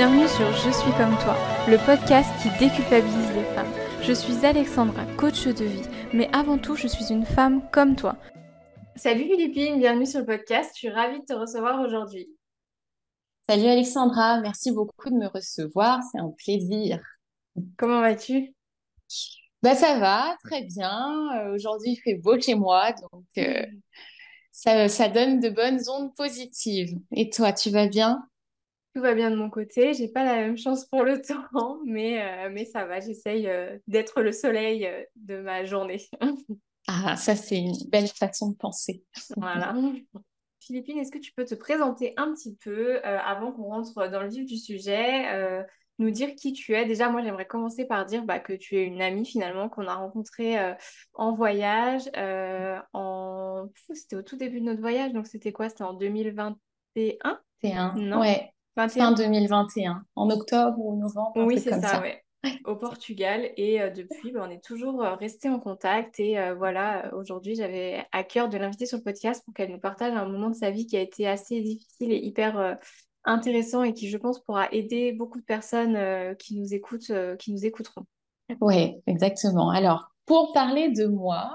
Bienvenue sur Je suis comme toi, le podcast qui déculpabilise les femmes. Je suis Alexandra, coach de vie, mais avant tout, je suis une femme comme toi. Salut Philippine, bienvenue sur le podcast. Je suis ravie de te recevoir aujourd'hui. Salut Alexandra, merci beaucoup de me recevoir, c'est un plaisir. Comment vas-tu? Bah ça va, très bien. Euh, aujourd'hui, il fait beau chez moi, donc euh, ça, ça donne de bonnes ondes positives. Et toi, tu vas bien? Tout va bien de mon côté. J'ai pas la même chance pour le temps, mais, euh, mais ça va. J'essaye euh, d'être le soleil euh, de ma journée. Ah, ça, c'est une belle façon de penser. Voilà. Philippine, est-ce que tu peux te présenter un petit peu avant qu'on rentre dans le vif du sujet, nous dire qui tu es? Déjà, moi, j'aimerais commencer par dire bah, que tu es une amie finalement qu'on a rencontrée en voyage. en... C'était au tout début de notre voyage, donc c'était quoi? C'était en 2021? C'est un. Non? Ouais. Fin 2021, en octobre ou novembre. Oui, c'est ça, ouais. Au Portugal et euh, depuis, bah, on est toujours euh, resté en contact et euh, voilà, aujourd'hui j'avais à cœur de l'inviter sur le podcast pour qu'elle nous partage un moment de sa vie qui a été assez difficile et hyper intéressant et qui je pense pourra aider beaucoup de personnes qui nous écoutent, qui nous écouteront. Oui, exactement. Alors, pour parler de moi,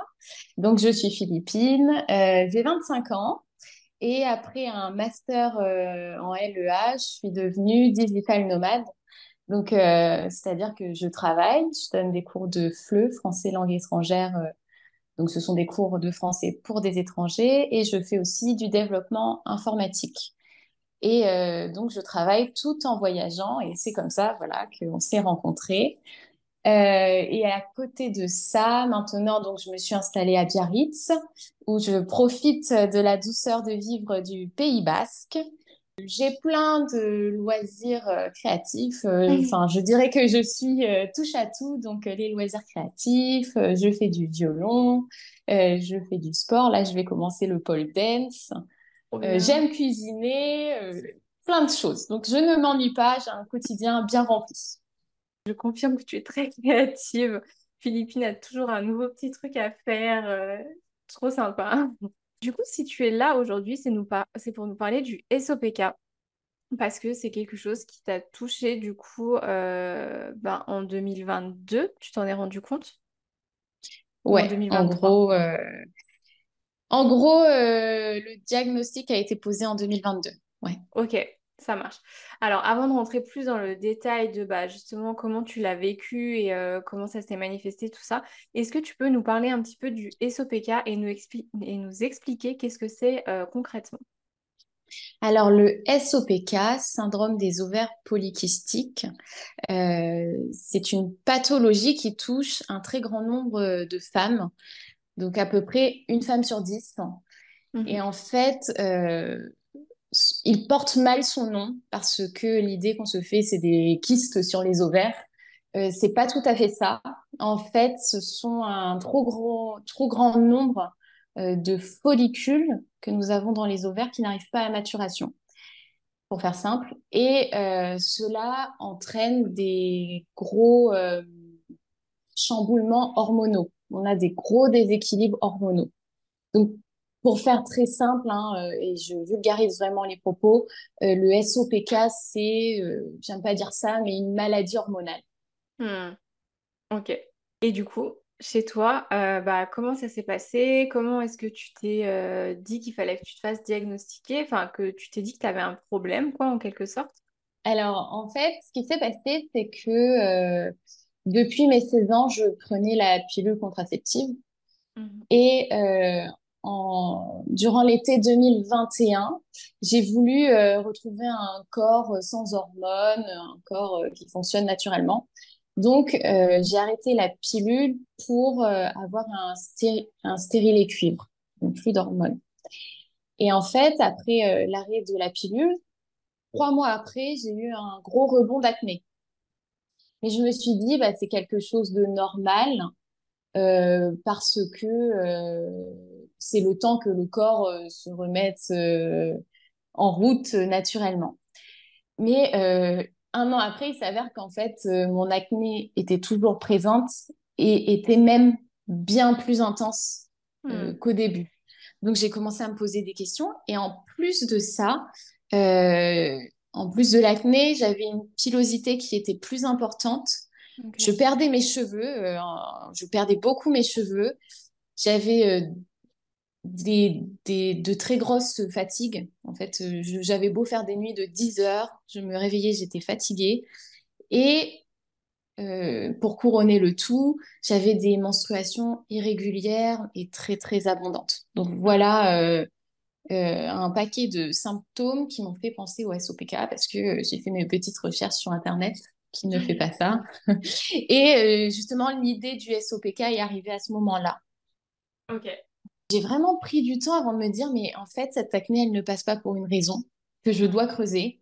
donc je suis Philippine, j'ai 25 ans. Et après un master euh, en LEA, je suis devenue digital nomade. Donc, euh, c'est-à-dire que je travaille, je donne des cours de FLE, français langue étrangère. Euh, donc, ce sont des cours de français pour des étrangers. Et je fais aussi du développement informatique. Et donc, je travaille tout en voyageant. Et c'est comme ça, voilà, qu'on s'est rencontrés. Euh, et à côté de ça, maintenant, donc, je me suis installée à Biarritz, où je profite de la douceur de vivre du Pays Basque. J'ai plein de loisirs euh, créatifs. Euh. Enfin, je dirais que je suis touche à tout. Donc, les loisirs créatifs, je fais du violon, je fais du sport. Là, je vais commencer le pole dance. J'aime cuisiner, plein de choses. Donc, je ne m'ennuie pas. J'ai un quotidien bien rempli. Je confirme que tu es très créative. Philippine a toujours un nouveau petit truc à faire. Euh, trop sympa. Du coup, si tu es là aujourd'hui, c'est pour nous parler du SOPK. Parce que c'est quelque chose qui t'a touché du coup euh, ben, en 2022. Tu t'en es rendu compte? Ouais, en, gros, euh, en gros le diagnostic a été posé en 2022. Ouais. Ok, ça marche. Alors, avant de rentrer plus dans le détail de bah, justement comment tu l'as vécu et euh, comment ça s'est manifesté, tout ça, est-ce que tu peux nous parler un petit peu du SOPK et nous, et nous expliquer qu'est-ce que c'est euh, concrètement? Alors, le SOPK, syndrome des ovaires polykystiques, euh, c'est une pathologie qui touche un très grand nombre de femmes, donc à peu près une femme sur dix. Mmh et en fait, il porte mal son nom parce que l'idée qu'on se fait, c'est des kystes sur les ovaires. Euh, c'est pas tout à fait ça. En fait, ce sont un trop gros, trop grand nombre euh, de follicules que nous avons dans les ovaires qui n'arrivent pas à maturation, pour faire simple. Et euh, cela entraîne des gros euh, chamboulements hormonaux. On a des gros déséquilibres hormonaux. Donc, pour faire très simple, hein, euh, et je vulgarise vraiment les propos, euh, le SOPK, c'est, euh, j'aime pas dire ça, mais une maladie hormonale. Hmm. Ok. Et du coup, chez toi, bah, comment ça s'est passé? Comment est-ce que tu t'es dit qu'il fallait que tu te fasses diagnostiquer? Enfin, que tu t'es dit que tu avais un problème, quoi, en quelque sorte? Alors, en fait, ce qui s'est passé, c'est que depuis mes 16 ans, je prenais la pilule contraceptive. Mmh. Et durant l'été 2021, j'ai voulu euh, retrouver un corps sans hormones, un corps euh, qui fonctionne naturellement. Donc, euh, j'ai arrêté la pilule pour avoir un, un stérilet cuivre, donc plus d'hormones. Et en fait, après l'arrêt de la pilule, trois mois après, j'ai eu un gros rebond d'acné. Mais je me suis dit, bah, c'est quelque chose de normal parce que c'est le temps que le corps euh, se remette euh, en route euh, naturellement. Mais un an après, il s'avère qu'en fait, mon acné était toujours présente et était même bien plus intense hmm. qu'au début. Donc, j'ai commencé à me poser des questions. Et en plus de ça, en plus de l'acné, j'avais une pilosité qui était plus importante. Je perdais mes cheveux, euh, je perdais beaucoup mes cheveux. J'avais euh, des, des- de très grosses fatigues. En fait, euh, j'avais beau faire des nuits de 10 heures, je me réveillais, j'étais fatiguée. Et euh, pour couronner le tout, j'avais des menstruations irrégulières et très, très abondantes. Donc voilà euh, un paquet de symptômes qui m'ont fait penser au SOPK parce que j'ai fait mes petites recherches sur Internet. Qui ne fait pas ça? Et justement, l'idée du SOPK est arrivée à ce moment-là. Ok. J'ai vraiment pris du temps avant de me dire, mais en fait, cette acné, elle ne passe pas pour une raison que je dois creuser.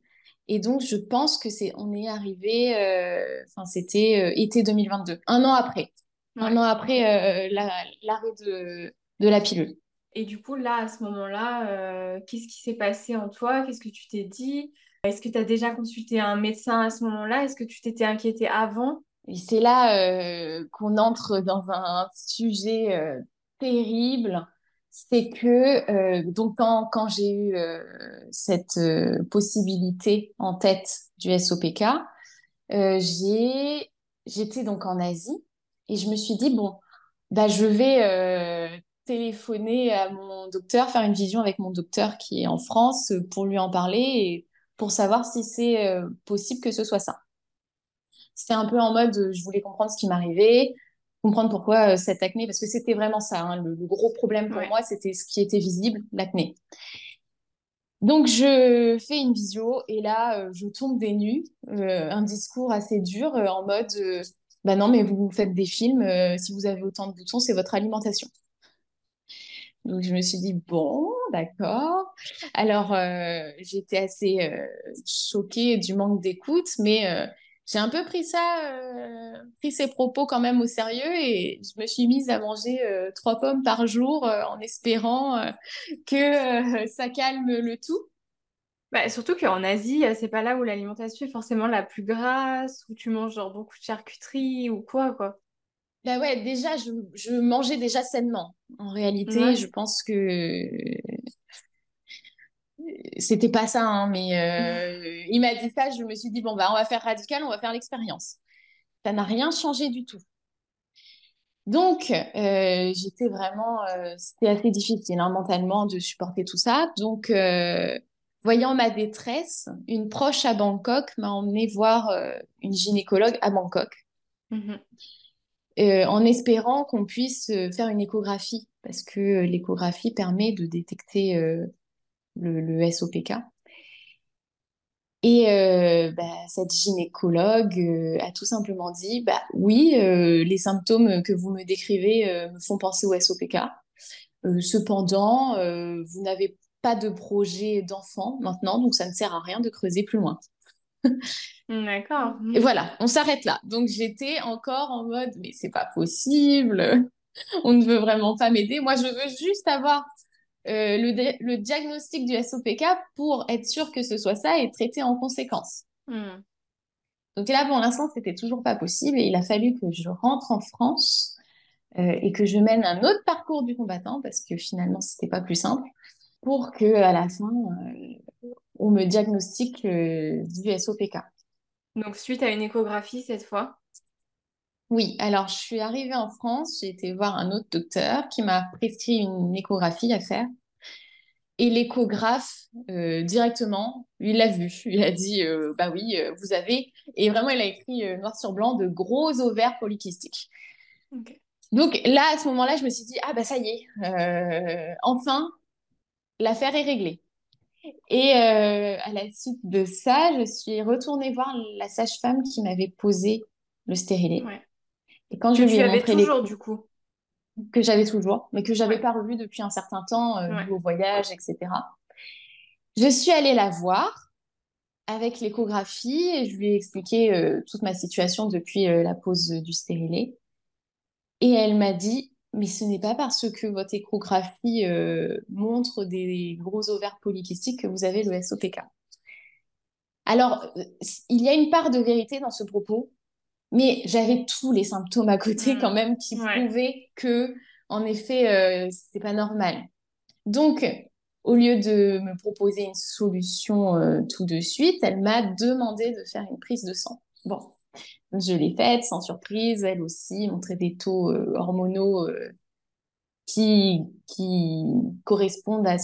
Et donc, je pense que c'est, on est arrivé, euh, enfin, c'était euh, été 2022, un an après, un an après euh, la- l'arrêt de, de la pilule. Et du coup, là, à ce moment-là, euh, qu'est-ce qui s'est passé en toi? Qu'est-ce que tu t'es dit? Est-ce que tu as déjà consulté un médecin à ce moment-là? Est-ce que tu t'étais inquiétée avant? Et c'est là euh, qu'on entre dans un sujet euh, terrible. C'est que euh, donc quand, j'ai eu euh, cette euh, possibilité en tête du SOPK, j'ai j'étais donc en Asie et je me suis dit bon bah je vais téléphoner à mon docteur, faire une vision avec mon docteur qui est en France pour lui en parler et pour savoir si c'est possible que ce soit ça. C'était un peu en mode, je voulais comprendre ce qui m'arrivait, comprendre pourquoi euh, cette acné, parce que c'était vraiment ça, hein, le, le gros problème pour Ouais. moi, c'était ce qui était visible, l'acné. Donc je fais une visio et là, euh, je tombe des nues, euh, un discours assez dur euh, en mode, bah non, mais vous faites des films, si vous avez autant de boutons, c'est votre alimentation. Donc je me suis dit, bon, d'accord. Alors j'étais assez choquée du manque d'écoute, mais j'ai un peu pris ça, euh, pris ces propos quand même au sérieux et je me suis mise à manger euh, trois pommes par jour euh, en espérant que ça calme le tout. Bah, surtout qu'en Asie, c'est pas là où l'alimentation est forcément la plus grasse, où tu manges genre beaucoup de charcuterie ou quoi, quoi. Bah ouais, déjà, je, je mangeais déjà sainement. En réalité, je pense que c'était pas ça, hein, mais euh, il m'a dit ça, je me suis dit, bon, bah, on va faire radical, on va faire l'expérience. Ça n'a rien changé du tout. Donc, euh, j'étais vraiment, euh, c'était assez difficile hein, mentalement de supporter tout ça. Donc, voyant ma détresse, une proche à Bangkok m'a emmenée voir une gynécologue à Bangkok, Mhm. euh, en espérant qu'on puisse faire une échographie, parce que l'échographie permet de détecter le, le SOPK. Et euh, bah, cette gynécologue euh, a tout simplement dit, bah oui, euh, les symptômes que vous me décrivez me font penser au SOPK. Cependant, vous n'avez pas de projet d'enfant maintenant, donc ça ne sert à rien de creuser plus loin. D'accord. Et voilà, on s'arrête là. Donc j'étais encore en mode, mais c'est pas possible, on ne veut vraiment pas m'aider. Moi, je veux juste avoir euh, le, di- le diagnostic du SOPK pour être sûr que ce soit ça et traiter en conséquence. Hmm. Donc là, pour l'instant, c'était toujours pas possible et il a fallu que je rentre en France euh, et que je mène un autre parcours du combattant parce que finalement, c'était pas plus simple pour que à la fin, euh, on me diagnostique du SOPK. Donc, suite à une échographie cette fois? Oui, alors je suis arrivée en France, j'ai été voir un autre docteur qui m'a prescrit une échographie à faire. Et l'échographe, euh, directement, il l'a vu. Il a dit, euh, bah oui, euh, vous avez... Et vraiment, il a écrit euh, noir sur blanc de gros ovaires polykystiques. Donc là, à ce moment-là, je me suis dit, ah bah ça y est, enfin, l'affaire est réglée. Et à la suite de ça, je suis retournée voir la sage-femme qui m'avait posé le stérilet. Ouais. Et quand Que je lui ai montré les toujours du coup. que j'avais toujours, mais que j'avais Ouais. pas revu depuis un certain temps, euh, Ouais. dû au voyage, etc. Je suis allée la voir avec l'échographie et je lui ai expliqué euh, toute ma situation depuis euh, la pose du stérilet. Et elle m'a dit, mais ce n'est pas parce que votre échographie euh, montre des gros ovaires polykystiques que vous avez le SOPK. Alors, il y a une part de vérité dans ce propos, mais j'avais tous les symptômes à côté quand Hmm. même qui Ouais. prouvaient que, en effet, euh, c'était pas normal. Donc, au lieu de me proposer une solution euh, tout de suite, elle m'a demandé de faire une prise de sang. Bon, je l'ai faite sans surprise. Elle aussi montrait des taux euh, hormonaux euh, qui, qui correspondent à,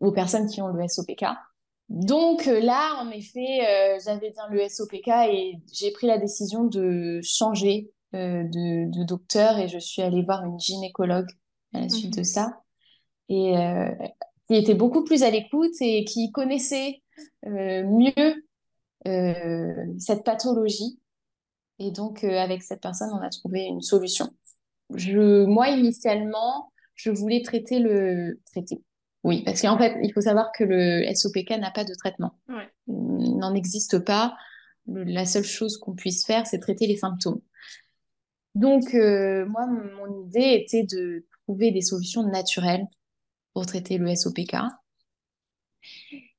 aux personnes qui ont le SOPK. Donc là, en effet, j'avais bien le SOPK et j'ai pris la décision de changer de, de, docteur et je suis allée voir une gynécologue à la suite de mhm. ça. Et qui était beaucoup plus à l'écoute et qui connaissait euh, mieux euh, cette pathologie. Et donc, euh, avec cette personne, on a trouvé une solution. Je, moi, initialement, je voulais traiter le traiter. Oui, parce qu'en fait, il faut savoir que le SOPK n'a pas de traitement. Il n'en existe pas. La seule chose qu'on puisse faire, c'est traiter les symptômes. Donc, moi, mon idée était de trouver des solutions naturelles pour traiter le SOPK.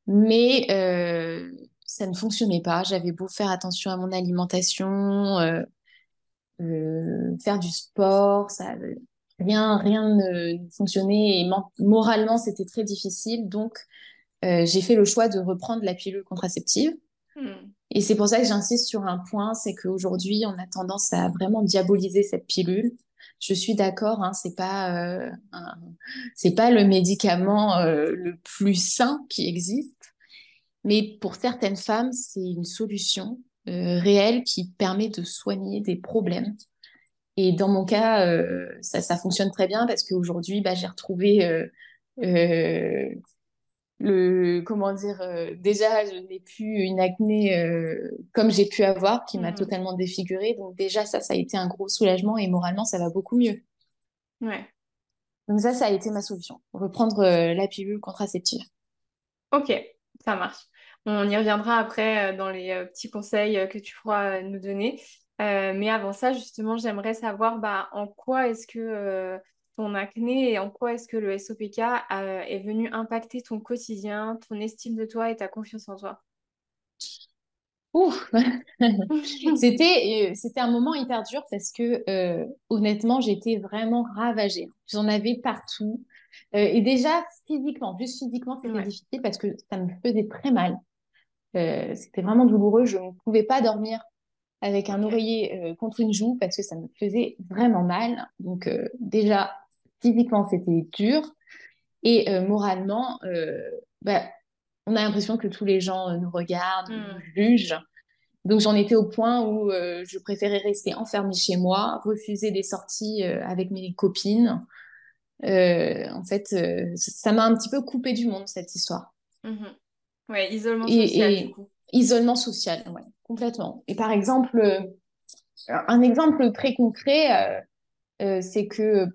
Mais euh, ça ne fonctionnait pas. J'avais beau faire attention à mon alimentation, euh, euh, faire du sport, ça, rien, rien ne fonctionnait et moralement c'était très difficile. Donc j'ai fait le choix de reprendre la pilule contraceptive. Hmm. Et c'est pour ça que j'insiste sur un point, c'est qu'aujourd'hui on a tendance à vraiment diaboliser cette pilule je suis d'accord, hein, c'est pas euh, c'est pas le médicament euh, le plus sain qui existe, mais pour certaines femmes, c'est une solution euh, réelle qui permet de soigner des problèmes. Et dans mon cas, ça, ça, fonctionne très bien parce qu'aujourd'hui, bah, j'ai retrouvé le comment dire euh, déjà je n'ai plus une acné euh, comme j'ai pu avoir qui m'a mm. totalement défigurée. Donc déjà ça ça a été un gros soulagement et moralement ça va beaucoup mieux. Ouais. Donc ça ça a été ma solution. Reprendre euh, la pilule contraceptive. Ok ça marche. On y reviendra après dans les petits conseils que tu pourras nous donner mais avant ça justement j'aimerais savoir bah, en quoi est-ce que ton acné et en quoi est-ce que le SOPK est venu impacter ton quotidien, ton estime de toi et ta confiance en toi? C'était euh, c'était un moment hyper dur parce que euh, honnêtement j'étais vraiment ravagée. J'en avais partout. Euh, et déjà physiquement juste physiquement c'était difficile parce que ça me faisait très mal. C'était vraiment douloureux. Je ne pouvais pas dormir avec un oreiller contre une joue parce que ça me faisait vraiment mal donc déjà physiquement, c'était dur. Et euh, moralement, euh, bah, on a l'impression que tous les gens euh, nous regardent, nous hmm. jugent. Donc j'en étais au point où je préférais rester enfermée chez moi, refuser des sorties avec mes copines. en fait, ça m'a un petit peu coupé du monde, cette histoire. Mmh ouais, isolement social, du coup. Isolement social, ouais, complètement. Et par exemple, un exemple très concret, c'est que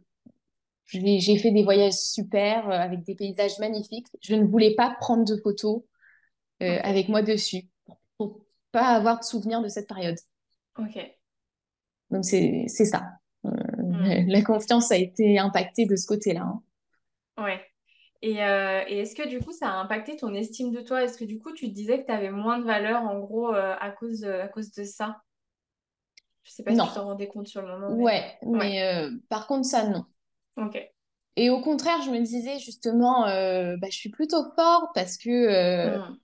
j'ai fait des voyages super euh, avec des paysages magnifiques. Je ne voulais pas prendre de photos euh, avec moi dessus pour, pas avoir de souvenirs de cette période. Ok. Donc c'est ça. Euh, hmm. La confiance a été impactée de ce côté-là. Hein. Ouais. Et, et est-ce que du coup ça a impacté ton estime de toi? Est-ce que du coup tu te disais que tu avais moins de valeur en gros à, cause de, à cause de ça? Je sais pas si tu t'en rendais compte sur le moment. Ouais, mais par contre ça non. Ok. Et au contraire, je me disais justement, euh, bah, je suis plutôt forte parce que euh, hmm.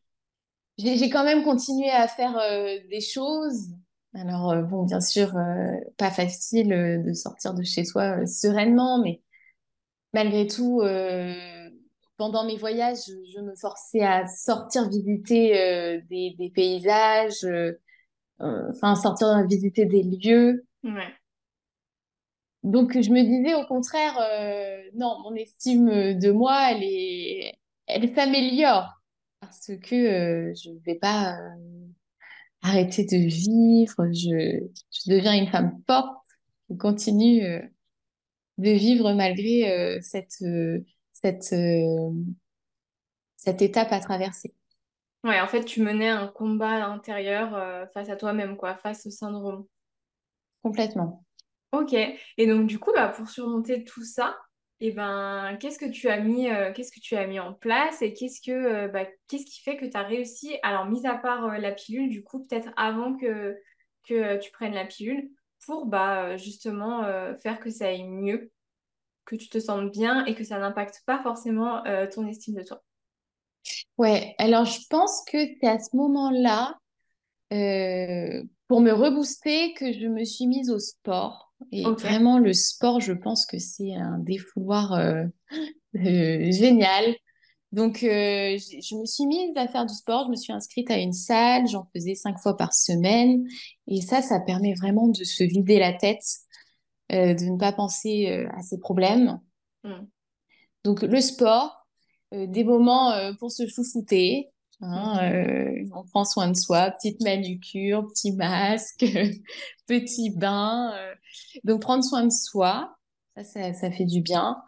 j'ai quand même continué à faire euh, des choses. Alors, bon, bien sûr, pas facile de sortir de chez soi sereinement, mais malgré tout, pendant mes voyages, je, me forçais à sortir visiter des, des, paysages, enfin, sortir visiter des lieux. Ouais. Donc, je me disais au contraire, euh, non, mon estime de moi, elle est, elle s'améliore parce que euh, je ne vais pas euh, arrêter de vivre. Je, je, deviens une femme forte qui continue de vivre malgré cette, cette, cette étape à traverser. Ouais, en fait, tu menais un combat intérieur face à toi-même, quoi, face au syndrome. Complètement. Ok. Et donc, du coup, bah, pour surmonter tout ça, et eh ben, qu'est-ce que tu as mis, euh, qu'est-ce que tu as mis en place et qu'est-ce que, euh, bah, qu'est-ce qui fait que tu as réussi, alors, mis à part euh, la pilule, du coup, peut-être avant que, que tu prennes la pilule, pour bah, justement faire que ça aille mieux que tu te sentes bien et que ça n'impacte pas forcément euh, ton estime de toi. Ouais, alors je pense que c'est à ce moment-là, euh, pour me rebooster, que je me suis mise au sport. Et vraiment, le sport, je pense que c'est un défouloir euh, génial. Donc, je me suis mise à faire du sport. Je me suis inscrite à une salle. J'en faisais cinq fois par semaine. Et ça, ça permet vraiment de se vider la tête, euh, de ne pas penser euh, à ses problèmes. Mm. Donc, le sport, euh, des moments pour se chouchouter. hein, on prend soin de soi, petite manucure, petit masque, petit bain. Donc, prendre soin de soi, ça, ça, ça fait du bien.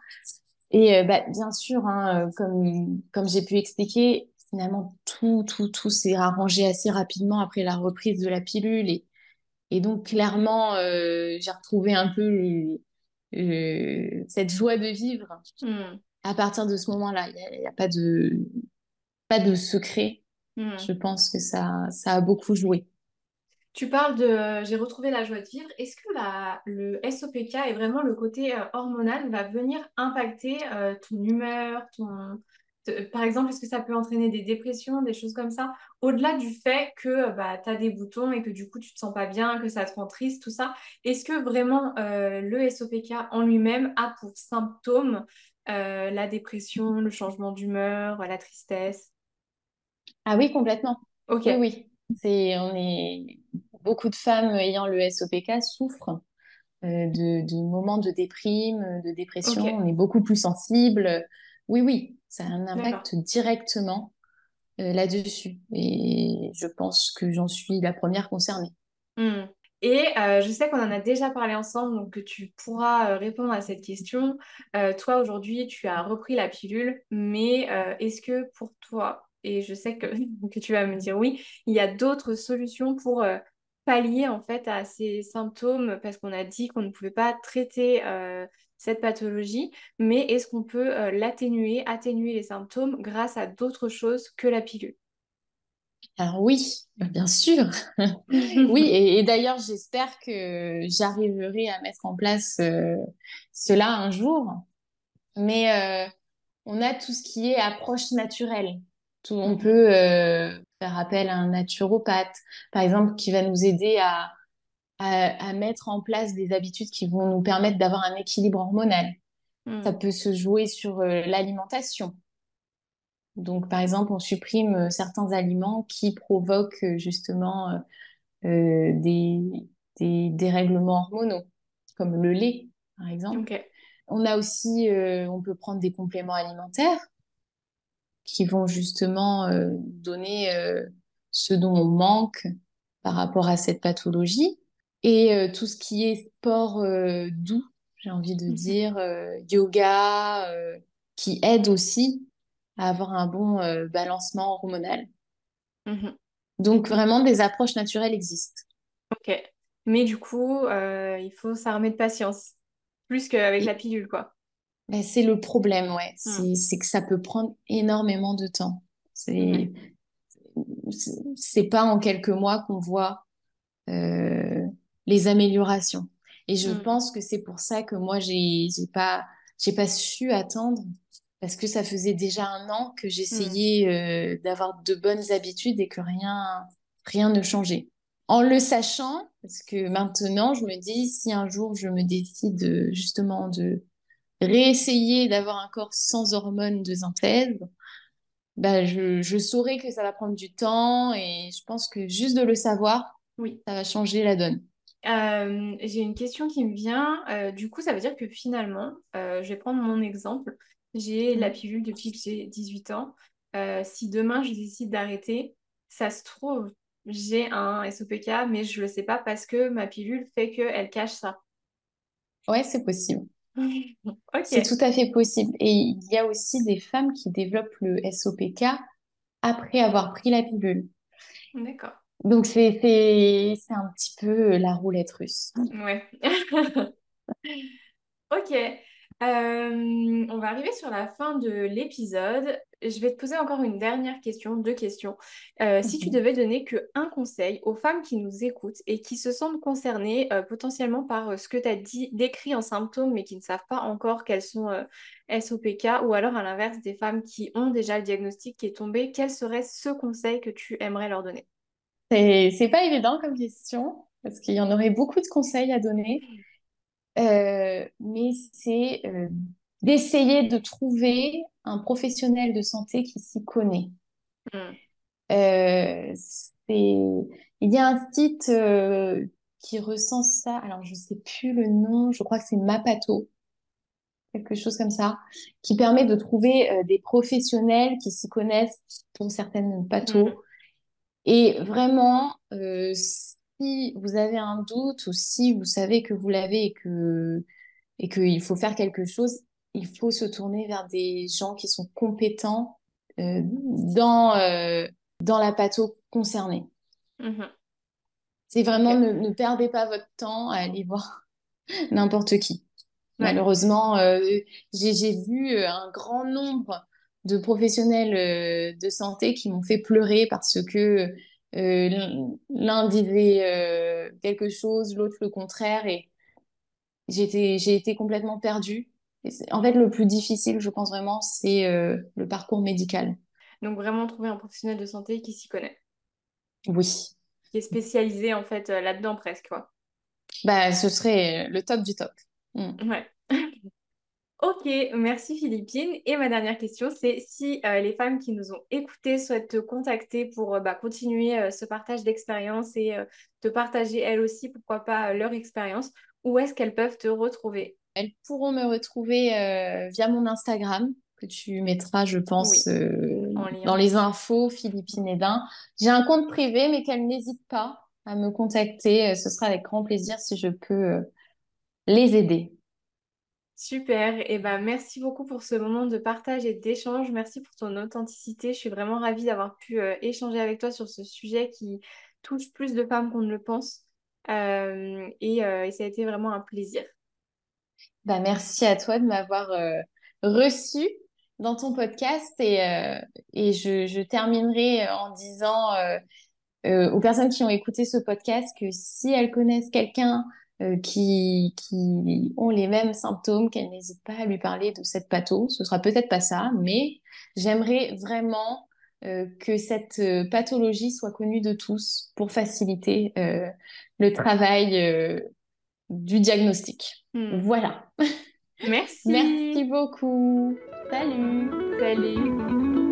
Et bah, bien sûr, hein, comme, comme j'ai pu expliquer, finalement, tout, tout, tout s'est arrangé assez rapidement après la reprise de la pilule. Et, et donc, clairement, euh, j'ai retrouvé un peu le- le- cette joie de vivre Mm. à partir de ce moment-là. Il n'y a, il y a pas de, pas de secret. Mm. Je pense que ça, ça a beaucoup joué. Tu parles de j'ai retrouvé la joie de vivre. Est-ce que la, le SOPK et vraiment le côté euh, hormonal va venir impacter euh, ton humeur, ton... par exemple, est-ce que ça peut entraîner des dépressions, des choses comme ça? Au-delà du fait que euh, bah, tu as des boutons et que du coup tu te sens pas bien, que ça te rend triste, tout ça, est-ce que vraiment euh, le SOPK en lui-même a pour symptôme euh, la dépression, le changement d'humeur, la tristesse? Ah oui, complètement. Ok, Oui, oui. C'est, on est, beaucoup de femmes ayant le SOPK souffrent euh, de, de moments de déprime, de dépression. On est beaucoup plus sensible. Oui, oui, ça a un impact directement euh, là-dessus. Et je pense que j'en suis la première concernée. Hmm. Et euh, je sais qu'on en a déjà parlé ensemble, donc que tu pourras euh, répondre à cette question. Toi, aujourd'hui, tu as repris la pilule, mais est-ce que pour toi, et je sais que, que tu vas me dire oui, il y a d'autres solutions pour pallier en fait à ces symptômes, parce qu'on a dit qu'on ne pouvait pas traiter euh, cette pathologie, mais est-ce qu'on peut euh, l'atténuer, atténuer les symptômes grâce à d'autres choses que la pilule? Alors oui, bien sûr. Oui, et, et d'ailleurs, j'espère que j'arriverai à mettre en place euh, cela un jour. Mais on a tout ce qui est approche naturelle. Tout, on Mhm. peut faire appel à un naturopathe, par exemple, qui va nous aider à, à, à mettre en place des habitudes qui vont nous permettre d'avoir un équilibre hormonal. Ça Hmm. peut se jouer sur euh, l'alimentation. Donc, par exemple, on supprime euh, certains aliments qui provoquent euh, justement des, des dérèglements hormonaux, comme le lait, par exemple. On a aussi, on peut prendre des compléments alimentaires qui vont justement euh, donner euh, ce dont on manque par rapport à cette pathologie. Et euh, tout ce qui est sport doux, j'ai envie de Mhm. dire, yoga, qui aide aussi à avoir un bon balancement hormonal. Mhm. Donc vraiment, des approches naturelles existent. Ok. Mais du coup, il faut s'armer de patience. Plus qu'avec la pilule, quoi. Ben, c'est le problème, ouais, Hmm. c'est que ça peut prendre énormément de temps. C'est c'est c'est pas en quelques mois qu'on voit euh, les améliorations. Et je Hmm. pense que c'est pour ça que moi, j'ai, j'ai pas, j'ai pas su attendre parce que ça faisait déjà un an que Hmm. j'essayais euh, d'avoir de bonnes habitudes et que rien, rien ne changeait. En le sachant, parce que maintenant, je me dis, si un jour je me décide euh, justement de réessayer d'avoir un corps sans hormones de synthèse, bah, je, je saurai que ça va prendre du temps et je pense que juste de le savoir, Oui. ça va changer la donne. Euh, j'ai une question qui me vient. Euh, du coup, ça veut dire que finalement, euh, je vais prendre mon exemple. J'ai la Mm. pilule depuis que j'ai 18 ans. Si demain je décide d'arrêter, ça se trouve, j'ai un SOPK, mais je le sais pas parce que ma pilule fait qu'elle cache ça. Ouais, c'est possible. C'est tout à fait possible. Et il y a aussi des femmes qui développent le SOPK après avoir pris la pilule. d'accord. Donc c'est un petit peu la roulette russe. Ouais. Ok, Euh, on va arriver sur la fin de l'épisode. Je vais te poser encore une dernière question, deux questions. Euh, si tu Mhm. devais donner que un conseil aux femmes qui nous écoutent et qui se sentent concernées euh, potentiellement par euh, ce que tu as dit, décrit en symptômes, mais qui ne savent pas encore quels sont SOPK, ou alors à l'inverse, des femmes qui ont déjà le diagnostic qui est tombé, quel serait ce conseil que tu aimerais leur donner? C'est, pas évident comme question, parce qu'il y en aurait beaucoup de conseils à donner. Mais c'est d'essayer de trouver un professionnel de santé qui s'y connaît. Hmm. Euh. Il y a un site euh, qui recense ça, alors je sais plus le nom, je crois que c'est Mapato, quelque chose comme ça, qui permet de trouver euh, des professionnels qui s'y connaissent pour certaines pathos. Et vraiment, si vous avez un doute ou si vous savez que vous l'avez et que et qu'il faut faire quelque chose, il faut se tourner vers des gens qui sont compétents euh, dans, euh, dans la patho concernée. Mhm. C'est vraiment ne, ne perdez pas votre temps à aller voir n'importe qui. Ouais. Malheureusement, euh, j'ai, vu un grand nombre de professionnels de santé qui m'ont fait pleurer parce que l'un disait quelque chose, l'autre le contraire, et j'ai été, j'ai été complètement perdue. En fait, le plus difficile, je pense vraiment, c'est euh, le parcours médical. Donc vraiment trouver un professionnel de santé qui s'y connaît, Oui, qui est spécialisé en fait euh, là-dedans presque, quoi. bah, ce serait le top du top. Mm. Ouais. Ok, merci Philippine. Et ma dernière question, c'est si euh, les femmes qui nous ont écoutées souhaitent te contacter pour euh, bah, continuer euh, ce partage d'expérience et euh, te partager elles aussi, pourquoi pas, euh, leur expérience, où est-ce qu'elles peuvent te retrouver? Elles pourront me retrouver euh, via mon Instagram, que tu mettras, je pense, Oui, euh, dans les infos, Philippine Edin. J'ai un compte privé, mais qu'elles n'hésitent pas à me contacter. Euh, Ce sera avec grand plaisir si je peux les aider. Super. Et ben merci beaucoup pour ce moment de partage et d'échange. Merci pour ton authenticité. Je suis vraiment ravie d'avoir pu euh, échanger avec toi sur ce sujet qui touche plus de femmes qu'on ne le pense. Euh, et, euh, et ça a été vraiment un plaisir. Bah, merci à toi de m'avoir euh, reçu dans ton podcast et, euh, et je, terminerai en disant euh, euh, aux personnes qui ont écouté ce podcast que si elles connaissent quelqu'un euh, qui, qui ont les mêmes symptômes, qu'elles n'hésitent pas à lui parler de cette patho. Ce sera peut-être pas ça, mais j'aimerais vraiment euh, que cette euh, pathologie soit connue de tous pour faciliter euh, le travail euh, du diagnostic. Hmm. Voilà. Merci Merci. beaucoup. Salut. Salut.